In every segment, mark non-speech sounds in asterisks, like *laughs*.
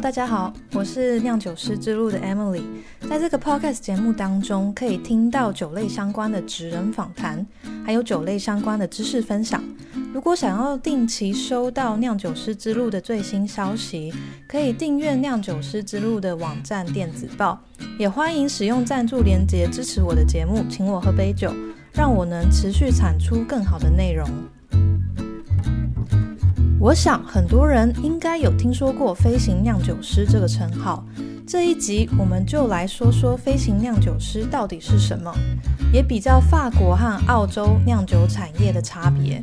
大家好，我是酿酒师之路的 Emily。在这个 Podcast 节目当中，可以听到酒类相关的职人访谈，还有酒类相关的知识分享。如果想要定期收到酿酒师之路的最新消息，可以订阅酿酒师之路的网站电子报。也欢迎使用赞助连结支持我的节目，请我喝杯酒，让我能持续产出更好的内容。我想很多人应该有听说过飞行酿酒师这个称号。这一集我们就来说说飞行酿酒师到底是什么，也比较法国和澳洲酿酒产业的差别。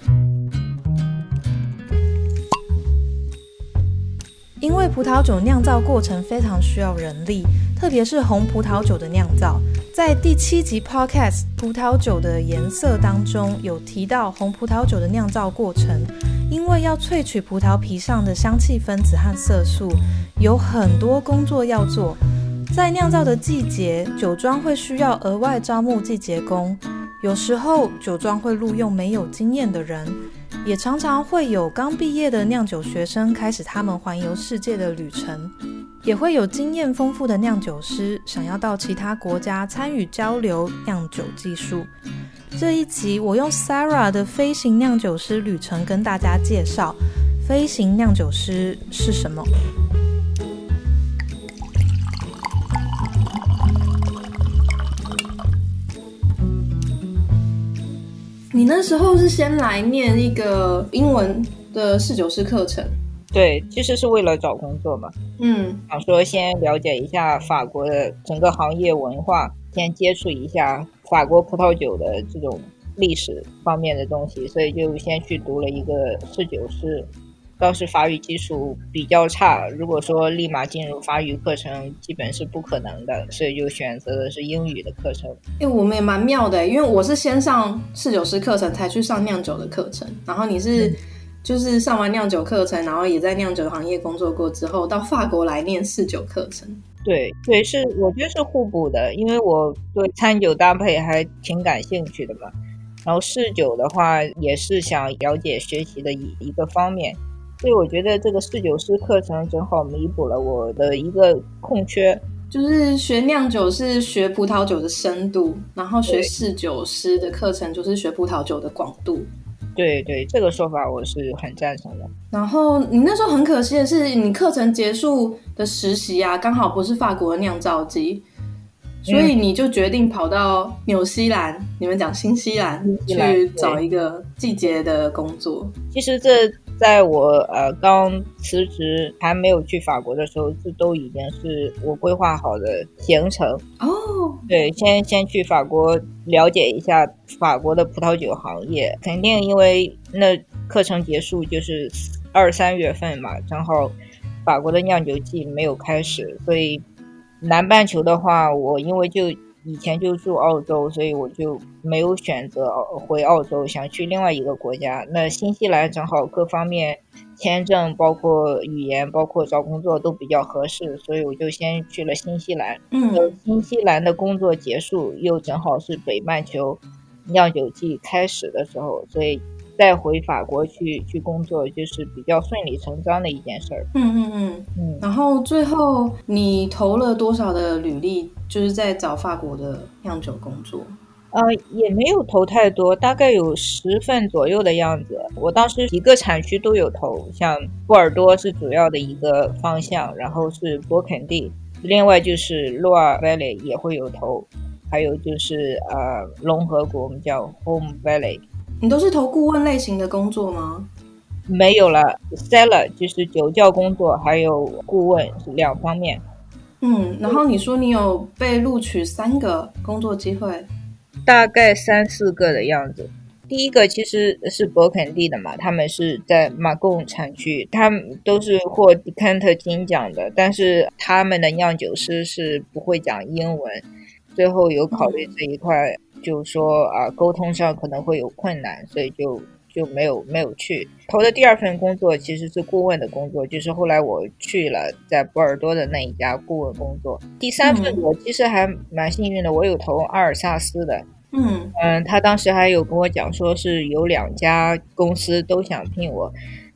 因为葡萄酒酿造过程非常需要人力，特别是红葡萄酒的酿造。在第七集 Podcast《葡萄酒的颜色》当中，有提到红葡萄酒的酿造过程。因为要萃取葡萄皮上的香气分子和色素，有很多工作要做。在酿造的季节，酒庄会需要额外招募季节工，有时候酒庄会录用没有经验的人，也常常会有刚毕业的酿酒学生开始他们环游世界的旅程，也会有经验丰富的酿酒师想要到其他国家参与交流酿酒技术。这一集我用 Sarah 的飞行酿酒师旅程跟大家介绍飞行酿酒师是什么。你那时候是先来念一个英文的侍酒师课程，对，其实是为了找工作嘛。嗯，想说先了解一下法国的整个行业文化，先接触一下。法国葡萄酒的这种历史方面的东西，所以就先去读了一个侍酒师。当时法语基础比较差，如果说立马进入法语课程，基本是不可能的，所以就选择的是英语的课程。哎，我们也蛮妙的，因为我是先上侍酒师课程，才去上酿酒的课程。然后你是就是上完酿酒课程，然后也在酿酒行业工作过之后，到法国来念侍酒课程。对对，是我觉得是互补的，因为我对餐酒搭配还挺感兴趣的嘛。然后试酒的话，也是想了解学习的一一个方面，所以我觉得这个试酒师课程正好弥补了我的一个空缺。就是学酿酒是学葡萄酒的深度，然后学试酒师的课程就是学葡萄酒的广度。对对，这个说法我是很赞成的。然后你那时候很可惜的是，你课程结束的实习啊，刚好不是法国的酿造机，所以你就决定跑到纽西兰，你们讲新西兰去找一个季节的工作。其实这。在我呃刚辞职还没有去法国的时候，这都已经是我规划好的行程哦。对，先先去法国了解一下法国的葡萄酒行业，肯定因为那课程结束就是二三月份嘛，正好法国的酿酒季没有开始，所以南半球的话，我因为就。以前就住澳洲，所以我就没有选择回澳洲，想去另外一个国家。那新西兰正好各方面签证、包括语言、包括找工作都比较合适，所以我就先去了新西兰。嗯，新西兰的工作结束，又正好是北半球酿酒季开始的时候，所以。再回法国去去工作，就是比较顺理成章的一件事儿。嗯嗯嗯嗯。然后最后你投了多少的履历，就是在找法国的酿酒工作？呃，也没有投太多，大概有十份左右的样子。我当时几个产区都有投，像波尔多是主要的一个方向，然后是勃肯第，另外就是洛尔 Valley 也会有投，还有就是呃龙河谷，我们叫 Home Valley。你都是投顾问类型的工作吗？没有了，seller 就是酒窖工作，还有顾问两方面。嗯，然后你说你有被录取三个工作机会，大概三四个的样子。第一个其实是勃肯第的嘛，他们是在马贡产区，他们都是获迪坎特金奖的，但是他们的酿酒师是不会讲英文，最后有考虑这一块。就说啊，沟通上可能会有困难，所以就就没有没有去。投的第二份工作，其实是顾问的工作，就是后来我去了在波尔多的那一家顾问工作。第三份我其实还蛮幸运的，我有投阿尔萨斯的，嗯。嗯，他当时还有跟我讲说是有两家公司都想聘我，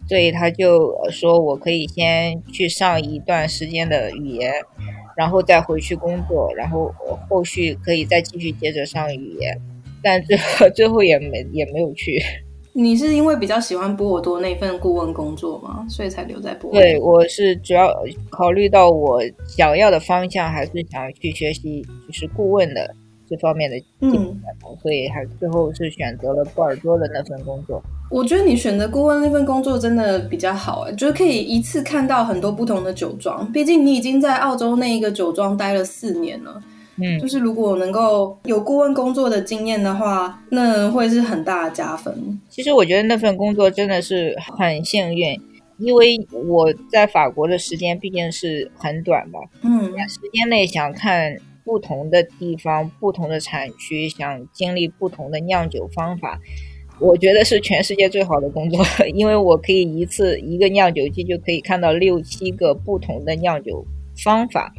所以他就说我可以先去上一段时间的语言，然后再回去工作，然后后续可以再继续接着上语言，但最后最后也没也没有去。你是因为比较喜欢波尔多那份顾问工作吗？所以才留在波尔多？对，我是主要考虑到我想要的方向，还是想去学习就是顾问的这方面的技能，所以还最后是选择了波尔多的那份工作。我觉得你选择顾问那份工作真的比较好，哎，就是可以一次看到很多不同的酒庄。毕竟你已经在澳洲那一个酒庄待了四年了。嗯，就是如果能够有顾问工作的经验的话，那会是很大的加分。其实我觉得那份工作真的是很幸运，因为我在法国的时间毕竟是很短吧。嗯，时间内想看不同的地方、不同的产区，想经历不同的酿酒方法，我觉得是全世界最好的工作，*laughs* 因为我可以一次一个酿酒机就可以看到六七个不同的酿酒方法。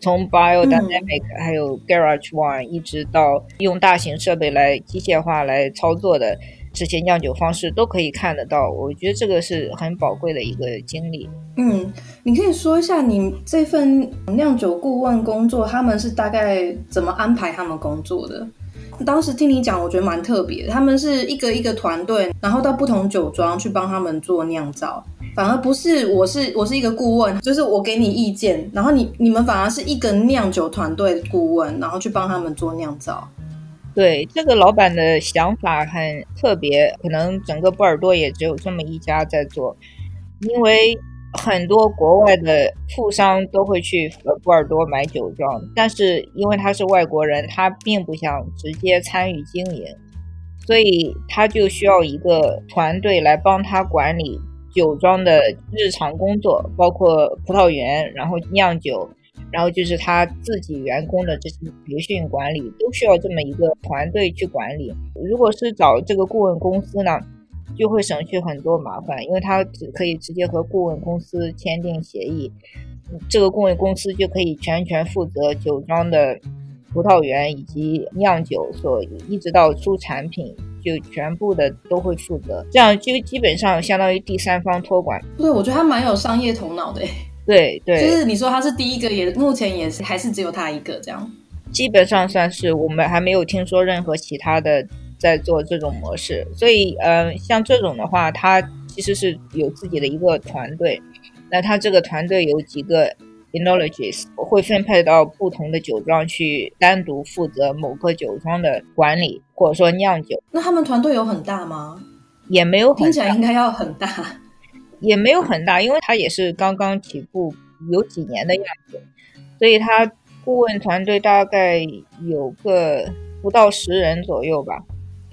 从 biodynamic 还有 garage one 一直到用大型设备来机械化来操作的这些酿酒方式都可以看得到，我觉得这个是很宝贵的一个经历。嗯，你可以说一下你这份酿酒顾问工作，他们是大概怎么安排他们工作的？当时听你讲，我觉得蛮特别。他们是一个一个团队，然后到不同酒庄去帮他们做酿造，反而不是我是我是一个顾问，就是我给你意见，然后你你们反而是一个酿酒团队顾问，然后去帮他们做酿造。对，这个老板的想法很特别，可能整个波尔多也只有这么一家在做，因为。很多国外的富商都会去波尔多买酒庄，但是因为他是外国人，他并不想直接参与经营，所以他就需要一个团队来帮他管理酒庄的日常工作，包括葡萄园，然后酿酒，然后就是他自己员工的这些培训管理，都需要这么一个团队去管理。如果是找这个顾问公司呢？就会省去很多麻烦，因为他只可以直接和顾问公司签订协议，这个顾问公司就可以全权负责酒庄的葡萄园以及酿酒，所一直到出产品就全部的都会负责，这样就基本上相当于第三方托管。对，我觉得他蛮有商业头脑的。对对，就是你说他是第一个，也目前也是还是只有他一个这样。基本上算是我们还没有听说任何其他的。在做这种模式，所以，嗯，像这种的话，他其实是有自己的一个团队。那他这个团队有几个 enologists，会分配到不同的酒庄去，单独负责某个酒庄的管理，或者说酿酒。那他们团队有很大吗？也没有，听起来应该要很大。也没有很大，因为他也是刚刚起步，有几年的样子，所以他顾问团队大概有个不到十人左右吧。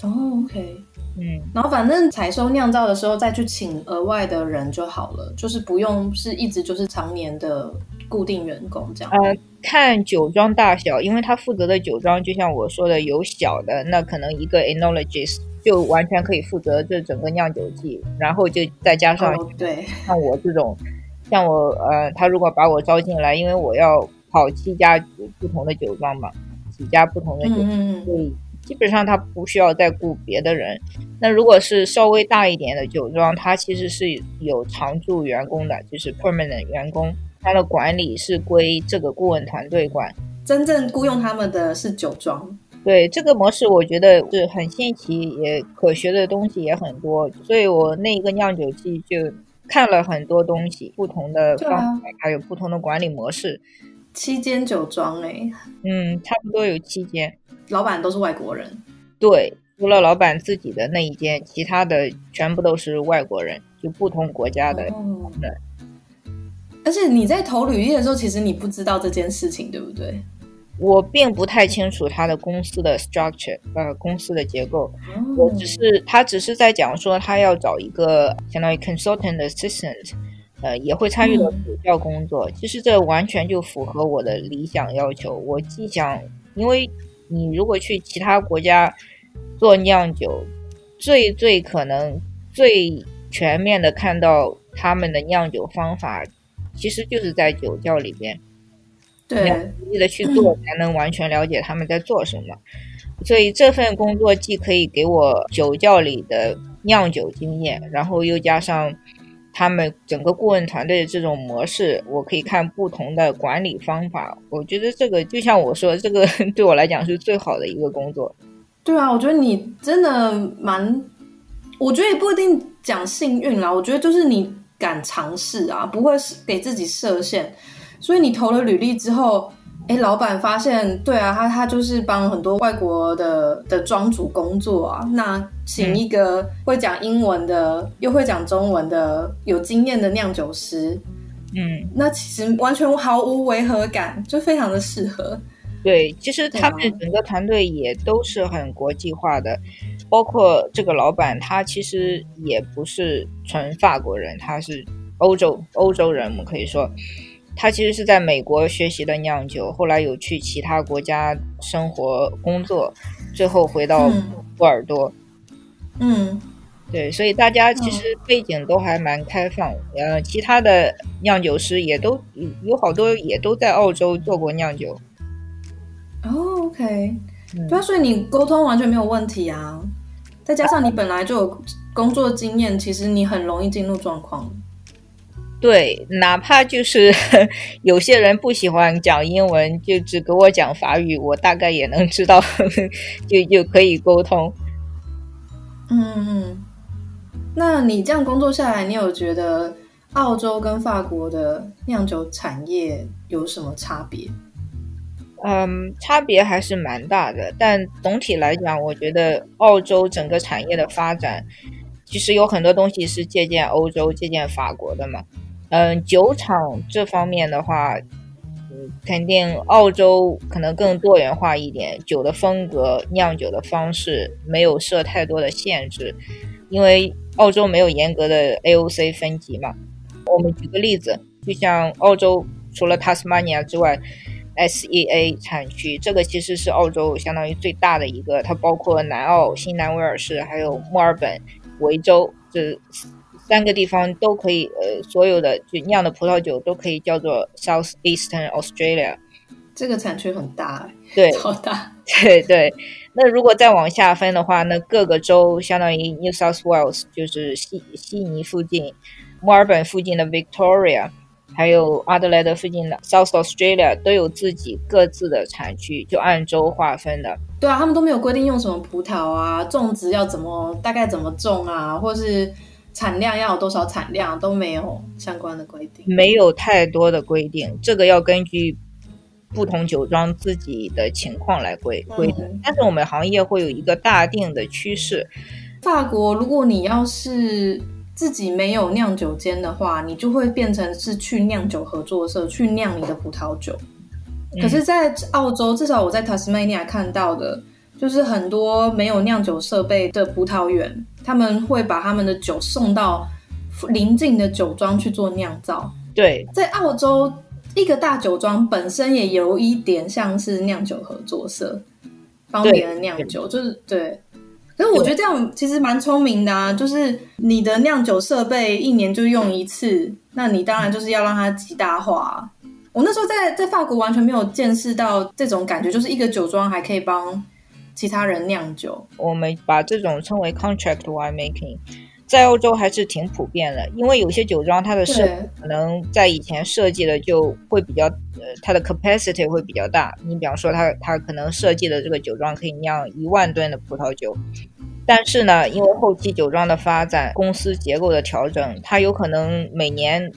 哦，OK，嗯，然后反正采收酿造的时候再去请额外的人就好了，就是不用是一直就是常年的固定员工这样。呃，看酒庄大小，因为他负责的酒庄就像我说的有小的，那可能一个 enologist 就完全可以负责这整个酿酒季，然后就再加上对，像我这种，像我呃，他如果把我招进来，因为我要跑七家不同的酒庄嘛，几家不同的酒庄，所以。基本上他不需要再雇别的人。那如果是稍微大一点的酒庄，它其实是有常驻员工的，就是 permanent 员工，他的管理是归这个顾问团队管。真正雇佣他们的是酒庄。对这个模式，我觉得是很新奇，也可学的东西也很多。所以我那一个酿酒季就看了很多东西，不同的方法，还有不同的管理模式。七间酒庄哎，嗯，差不多有七间。老板都是外国人，对，除了老板自己的那一间，其他的全部都是外国人，就不同国家的。对。而且你在投履历的时候，其实你不知道这件事情，对不对？我并不太清楚他的公司的 structure，呃，公司的结构。我只是他只是在讲说，他要找一个相当于 consultant assistant，呃，也会参与到主教工作。其实这完全就符合我的理想要求。我既想，因为。你如果去其他国家做酿酒，最最可能最全面的看到他们的酿酒方法，其实就是在酒窖里边，对，实际的去做，才能完全了解他们在做什么。所以这份工作既可以给我酒窖里的酿酒经验，然后又加上他们整个顾问团队的这种模式，我可以看不同的管理方法。我觉得这个就像我说，这个 *laughs* 对我来讲是最好的一个工作。对啊，我觉得你真的蛮，我觉得也不一定讲幸运啦。我觉得就是你敢尝试啊，不会给自己设限。所以你投了履历之后。哎，老板发现，对啊，他他就是帮很多外国的的庄主工作啊。那请一个会讲英文的，又会讲中文的，有经验的酿酒师，嗯，那其实完全毫无违和感，就非常的适合。对，其实他们整个团队也都是很国际化的，包括这个老板，他其实也不是纯法国人，他是欧洲欧洲人，我们可以说。他其实是在美国学习的酿酒，后来有去其他国家生活工作，最后回到波尔多。嗯，对，所以大家其实背景都还蛮开放。呃，其他的酿酒师也都有好多也都在澳洲做过酿酒。哦，OK，对啊，所以你沟通完全没有问题啊。再加上你本来就有工作经验，其实你很容易进入状况。对，哪怕就是 *laughs* 有些人不喜欢讲英文，就只给我讲法语，我大概也能知道，*laughs* 就就可以沟通。嗯嗯，那你这样工作下来，你有觉得澳洲跟法国的酿酒产业有什么差别？嗯，差别还是蛮大的，但总体来讲，我觉得澳洲整个产业的发展，其实有很多东西是借鉴欧洲、借鉴法国的嘛。嗯，酒厂这方面的话，嗯，肯定澳洲可能更多元化一点，酒的风格、酿酒的方式没有设太多的限制，因为澳洲没有严格的 AOC 分级嘛。我们举个例子，就像澳洲除了塔斯马尼亚之外，SEA 产区这个其实是澳洲相当于最大的一个，它包括南澳、新南威尔士还有墨尔本、维州这。三个地方都可以，呃，所有的就酿的葡萄酒都可以叫做 South Eastern Australia。这个产区很大，对，超大，*laughs* 对对。那如果再往下分的话，那各个州相当于 New South Wales 就是悉悉尼附近、墨尔本附近的 Victoria，还有阿德莱德附近的 South Australia 都有自己各自的产区，就按州划分的。对啊，他们都没有规定用什么葡萄啊，种植要怎么，大概怎么种啊，或是。产量要有多少产量都没有相关的规定，没有太多的规定，这个要根据不同酒庄自己的情况来规规定。但是我们行业会有一个大定的趋势。法国，如果你要是自己没有酿酒间的话，你就会变成是去酿酒合作社去酿你的葡萄酒。可是，在澳洲，至少我在塔斯曼尼亚看到的。就是很多没有酿酒设备的葡萄园，他们会把他们的酒送到邻近的酒庄去做酿造。对，在澳洲，一个大酒庄本身也有一点像是酿酒合作社，帮别人酿酒，就是对。可是我觉得这样其实蛮聪明的啊，就是你的酿酒设备一年就用一次，那你当然就是要让它极大化。我那时候在在法国完全没有见识到这种感觉，就是一个酒庄还可以帮。其他人酿酒，我们把这种称为 contract winemaking，在欧洲还是挺普遍的。因为有些酒庄它的设可能在以前设计的就会比较，呃，它的 capacity 会比较大。你比方说，它它可能设计的这个酒庄可以酿一万吨的葡萄酒，但是呢，因为后期酒庄的发展、公司结构的调整，它有可能每年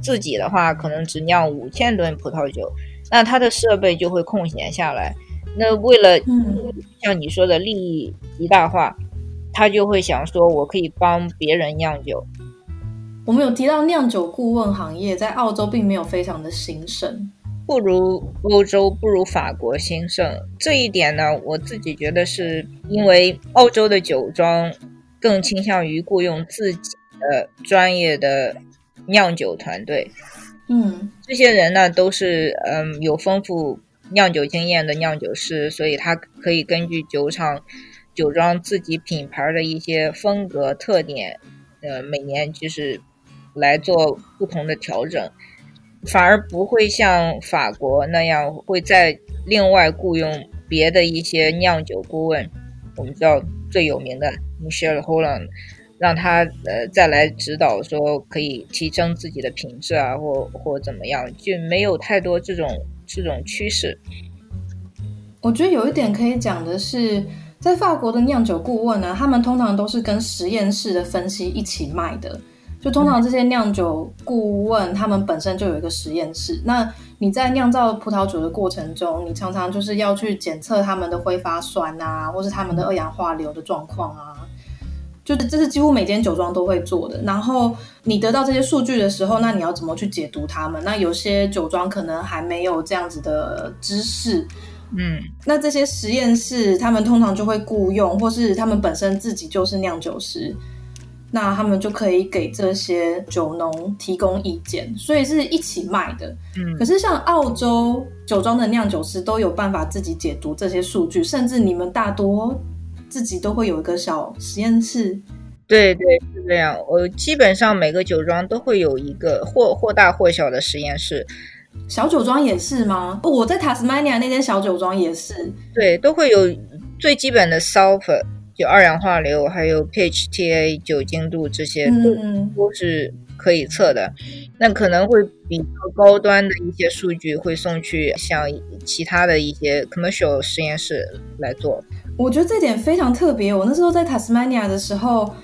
自己的话可能只酿五千吨葡萄酒，那它的设备就会空闲下来。那为了像你说的利益极大化，他就会想说，我可以帮别人酿酒。我们有提到酿酒顾问行业在澳洲并没有非常的兴盛，不如欧洲，不如法国兴盛。这一点呢，我自己觉得是因为澳洲的酒庄更倾向于雇佣自己的专业的酿酒团队。嗯，这些人呢，都是嗯有丰富。酿酒经验的酿酒师，所以他可以根据酒厂、酒庄自己品牌的一些风格特点，呃，每年就是来做不同的调整，反而不会像法国那样会在另外雇佣别的一些酿酒顾问。我们知道最有名的 Michelle Holland，让他呃再来指导，说可以提升自己的品质啊，或或怎么样，就没有太多这种这种趋势。我觉得有一点可以讲的是，在法国的酿酒顾问呢，他们通常都是跟实验室的分析一起卖的。就通常这些酿酒顾问，他们本身就有一个实验室。那你在酿造葡萄酒的过程中，你常常就是要去检测他们的挥发酸啊，或是他们的二氧化硫的状况啊。就是这是几乎每间酒庄都会做的。然后你得到这些数据的时候，那你要怎么去解读它们？那有些酒庄可能还没有这样子的知识，嗯，那这些实验室他们通常就会雇佣，或是他们本身自己就是酿酒师，那他们就可以给这些酒农提供意见，所以是一起卖的。嗯，可是像澳洲酒庄的酿酒师都有办法自己解读这些数据，甚至你们大多。自己都会有一个小实验室，对对是这样。我基本上每个酒庄都会有一个或或大或小的实验室，小酒庄也是吗？我在塔斯曼尼亚那间小酒庄也是，对，都会有最基本的 sulfur 就二氧化硫，还有 pHTA 酒精度这些都都是可以测的。那可能会比较高端的一些数据会送去像其他的一些 commercial 实验室来做。我觉得这点非常特别。我那时候在塔斯曼尼亚的时候，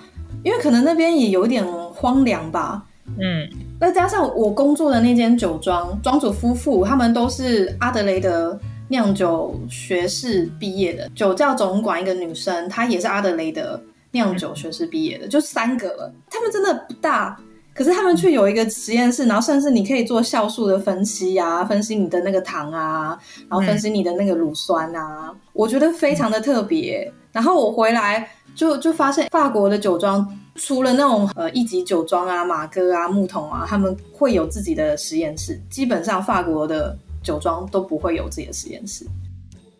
因为可能那边也有点荒凉吧，嗯，再加上我工作的那间酒庄庄主夫妇，他们都是阿德雷德酿酒学士毕业的，酒窖总管一个女生，她也是阿德雷德酿酒学士毕业的，就三个了。他们真的不大。可是他们却有一个实验室，然后甚至你可以做酵素的分析呀，分析你的那个糖啊，然后分析你的那个乳酸啊，我觉得非常的特别。然后我回来就就发现，法国的酒庄除了那种呃一级酒庄啊、马哥啊、木桶啊，他们会有自己的实验室，基本上法国的酒庄都不会有自己的实验室。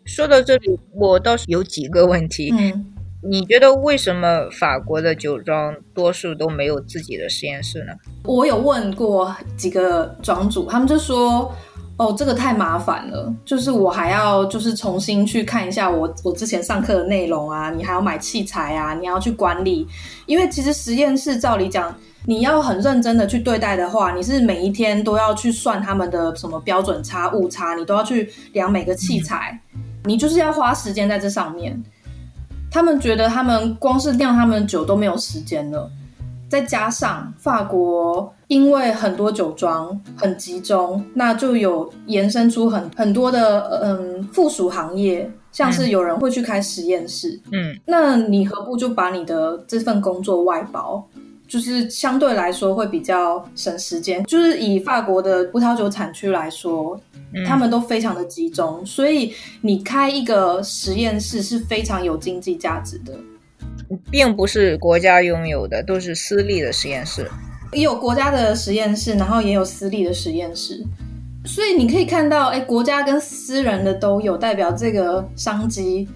说到这里，我倒是有几个问题。嗯。你觉得为什么法国的酒庄多数都没有自己的实验室呢？我有问过几个庄主，他们就说：“哦，这个太麻烦了，就是我还要就是重新去看一下我我之前上课的内容啊，你还要买器材啊，你要去管理。因为其实实验室照理讲，你要很认真的去对待的话，你是每一天都要去算他们的什么标准差、误差，你都要去量每个器材，你就是要花时间在这上面。”他们觉得他们光是酿他们的酒都没有时间了，再加上法国因为很多酒庄很集中，那就有延伸出很很多的嗯附属行业，像是有人会去开实验室，嗯，那你何不就把你的这份工作外包？就是相对来说会比较省时间。就是以法国的葡萄酒产区来说。他们都非常的集中，所以你开一个实验室是非常有经济价值的，并不是国家拥有的，都是私立的实验室，也有国家的实验室，然后也有私立的实验室，所以你可以看到，哎，国家跟私人的都有，代表这个商机。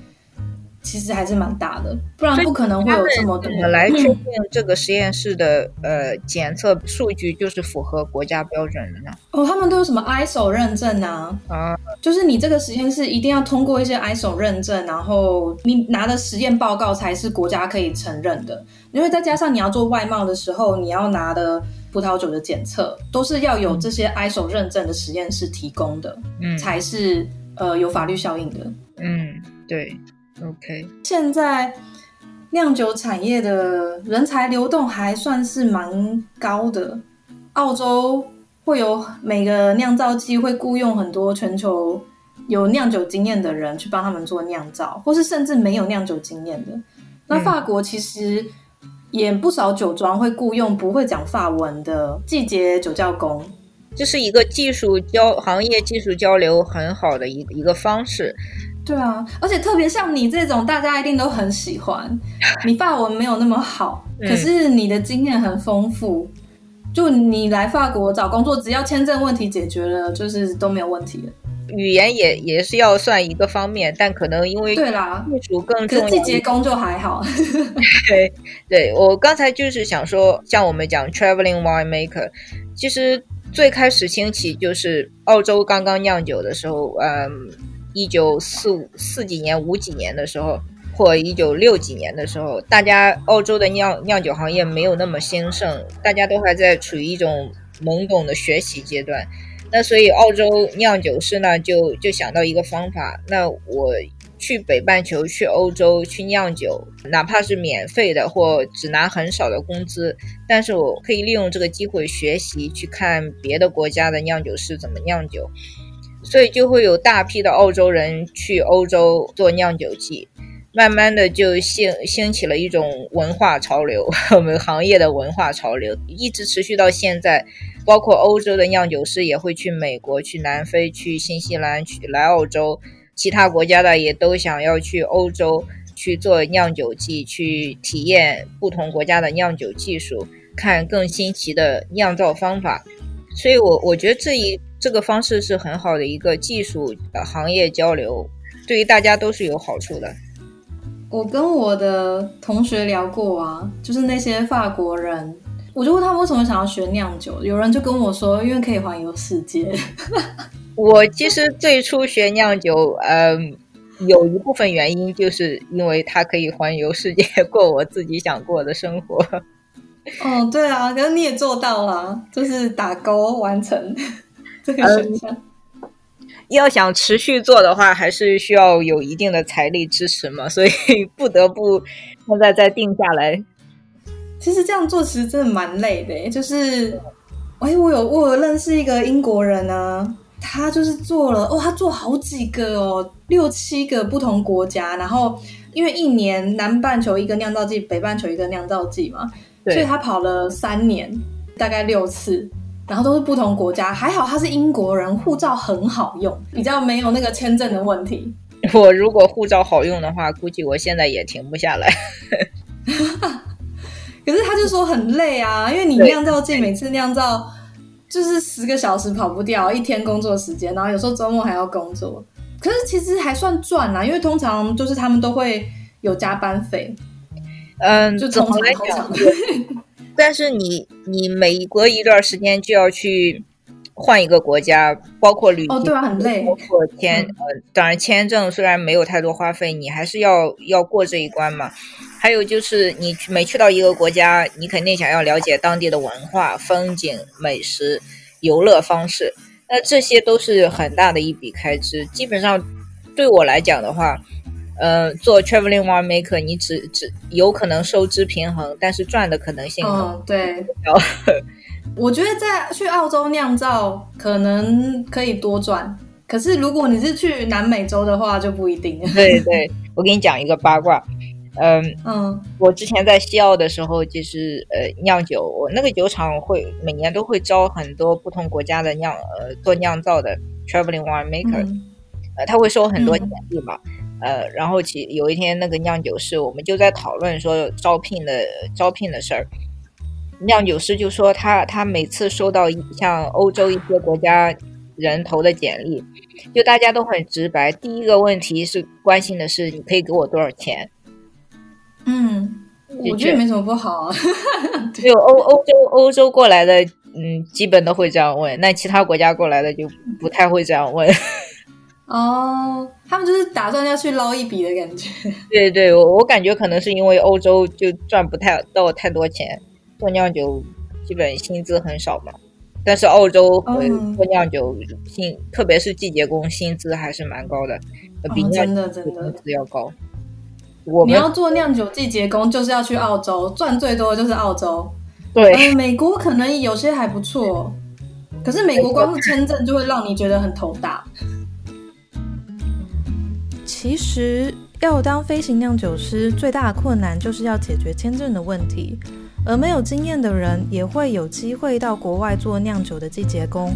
其实还是蛮大的，不然不可能会有这么多。来确 *clears throat* 定这个实验室的呃检测数据就是符合国家标准的呢？哦，他们都有什么 ISO 认证啊？啊，就是你这个实验室一定要通过一些 ISO 认证，然后你拿的实验报告才是国家可以承认的。因为再加上你要做外贸的时候，你要拿的葡萄酒的检测都是要有这些 ISO 认证的实验室提供的，嗯，才是呃有法律效应的。嗯，对。OK，现在酿酒产业的人才流动还算是蛮高的。澳洲会有每个酿造季会雇佣很多全球有酿酒经验的人去帮他们做酿造，或是甚至没有酿酒经验的。那法国其实也不少酒庄会雇佣不会讲法文的季节酒窖工，这是一个技术交行业技术交流很好的一一个方式。对啊，而且特别像你这种，大家一定都很喜欢。你法文没有那么好，可是你的经验很丰富。就你来法国找工作，只要签证问题解决了，就是都没有问题了。语言也也是要算一个方面，但可能因为对啦，技术更重要。季节工就还好。*laughs* 对，对我刚才就是想说，像我们讲 traveling wine maker，其实最开始兴起就是澳洲刚刚酿酒的时候，嗯。一九四五四几年五几年的时候，或一九六几年的时候，大家澳洲的酿酿酒行业没有那么兴盛，大家都还在处于一种懵懂的学习阶段。那所以澳洲酿酒师呢，就就想到一个方法，那我去北半球、去欧洲去酿酒，哪怕是免费的或只拿很少的工资，但是我可以利用这个机会学习，去看别的国家的酿酒师怎么酿酒。所以就会有大批的澳洲人去欧洲做酿酒剂。慢慢的就兴兴起了一种文化潮流，*laughs* 我们行业的文化潮流一直持续到现在，包括欧洲的酿酒师也会去美国、去南非、去新西兰、去来澳洲，其他国家的也都想要去欧洲去做酿酒剂，去体验不同国家的酿酒技术，看更新奇的酿造方法。所以，我我觉得这一这个方式是很好的一个技术行业交流，对于大家都是有好处的。我跟我的同学聊过啊，就是那些法国人，我就问他们为什么想要学酿酒，有人就跟我说，因为可以环游世界。*laughs* 我其实最初学酿酒，嗯，有一部分原因就是因为它可以环游世界，过我自己想过的生活。哦，对啊，可是你也做到了，就是打勾完成这个选项。要想持续做的话，还是需要有一定的财力支持嘛，*laughs* 所以不得不现在再定下来。其实这样做其实真的蛮累的，就是，哎，我有我有认识一个英国人呢，他就是做了哦，他做好几个哦，六七个不同国家，然后因为一年南半球一个酿造季，北半球一个酿造季嘛，所以他跑了三年，大概六次。然后都是不同国家，还好他是英国人，护照很好用，比较没有那个签证的问题。我如果护照好用的话，估计我现在也停不下来。*laughs* 可是他就说很累啊，因为你酿造剂每次酿造就是十个小时跑不掉，一天工作时间，然后有时候周末还要工作。可是其实还算赚啊，因为通常就是他们都会有加班费。嗯，就通常通常。但是你你每隔一段时间就要去换一个国家，包括旅哦，对啊，很累。包括签呃，当然签证虽然没有太多花费，你还是要要过这一关嘛。还有就是你每去到一个国家，你肯定想要了解当地的文化、风景、美食、游乐方式，那这些都是很大的一笔开支。基本上对我来讲的话。呃，做 traveling wine maker，你只只有可能收支平衡，但是赚的可能性嗯，对。*laughs* 我觉得在去澳洲酿造可能可以多赚，可是如果你是去南美洲的话就不一定。*laughs* 对对，我给你讲一个八卦。嗯嗯，我之前在西澳的时候，就是呃酿酒，我那个酒厂会每年都会招很多不同国家的酿呃做酿造的 traveling wine maker，呃他会收很多简历嘛。呃，然后其有一天那个酿酒师，我们就在讨论说招聘的招聘的事儿。酿酒师就说他他每次收到像欧洲一些国家人投的简历，就大家都很直白，第一个问题是关心的是你可以给我多少钱。嗯，我觉得没什么不好啊。有欧欧洲欧洲过来的，嗯，基本都会这样问，那其他国家过来的就不太会这样问。*laughs* 哦，他们就是打算要去捞一笔的感觉。对对，我我感觉可能是因为欧洲就赚不太到太多钱，做酿酒基本薪资很少嘛。但是澳洲做酿酒薪，特别是季节工，薪资还是蛮高的，比真的真的工资要高。你要做酿酒季节工，就是要去澳洲，赚最多的就是澳洲。对，美国可能有些还不错，可是美国光是签证就会让你觉得很头大。其实要当飞行酿酒师，最大的困难就是要解决签证的问题。而没有经验的人也会有机会到国外做酿酒的季节工，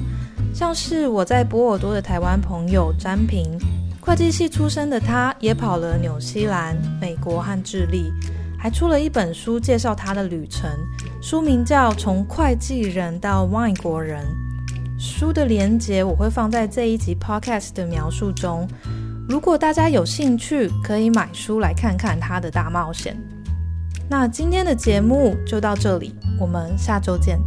像是我在波尔多的台湾朋友詹平，会计系出身的他，也跑了纽西兰、美国和智利，还出了一本书介绍他的旅程，书名叫《从会计人到外国人》。书的连接我会放在这一集 podcast 的描述中。如果大家有兴趣，可以买书来看看他的大冒险。那今天的节目就到这里，我们下周见。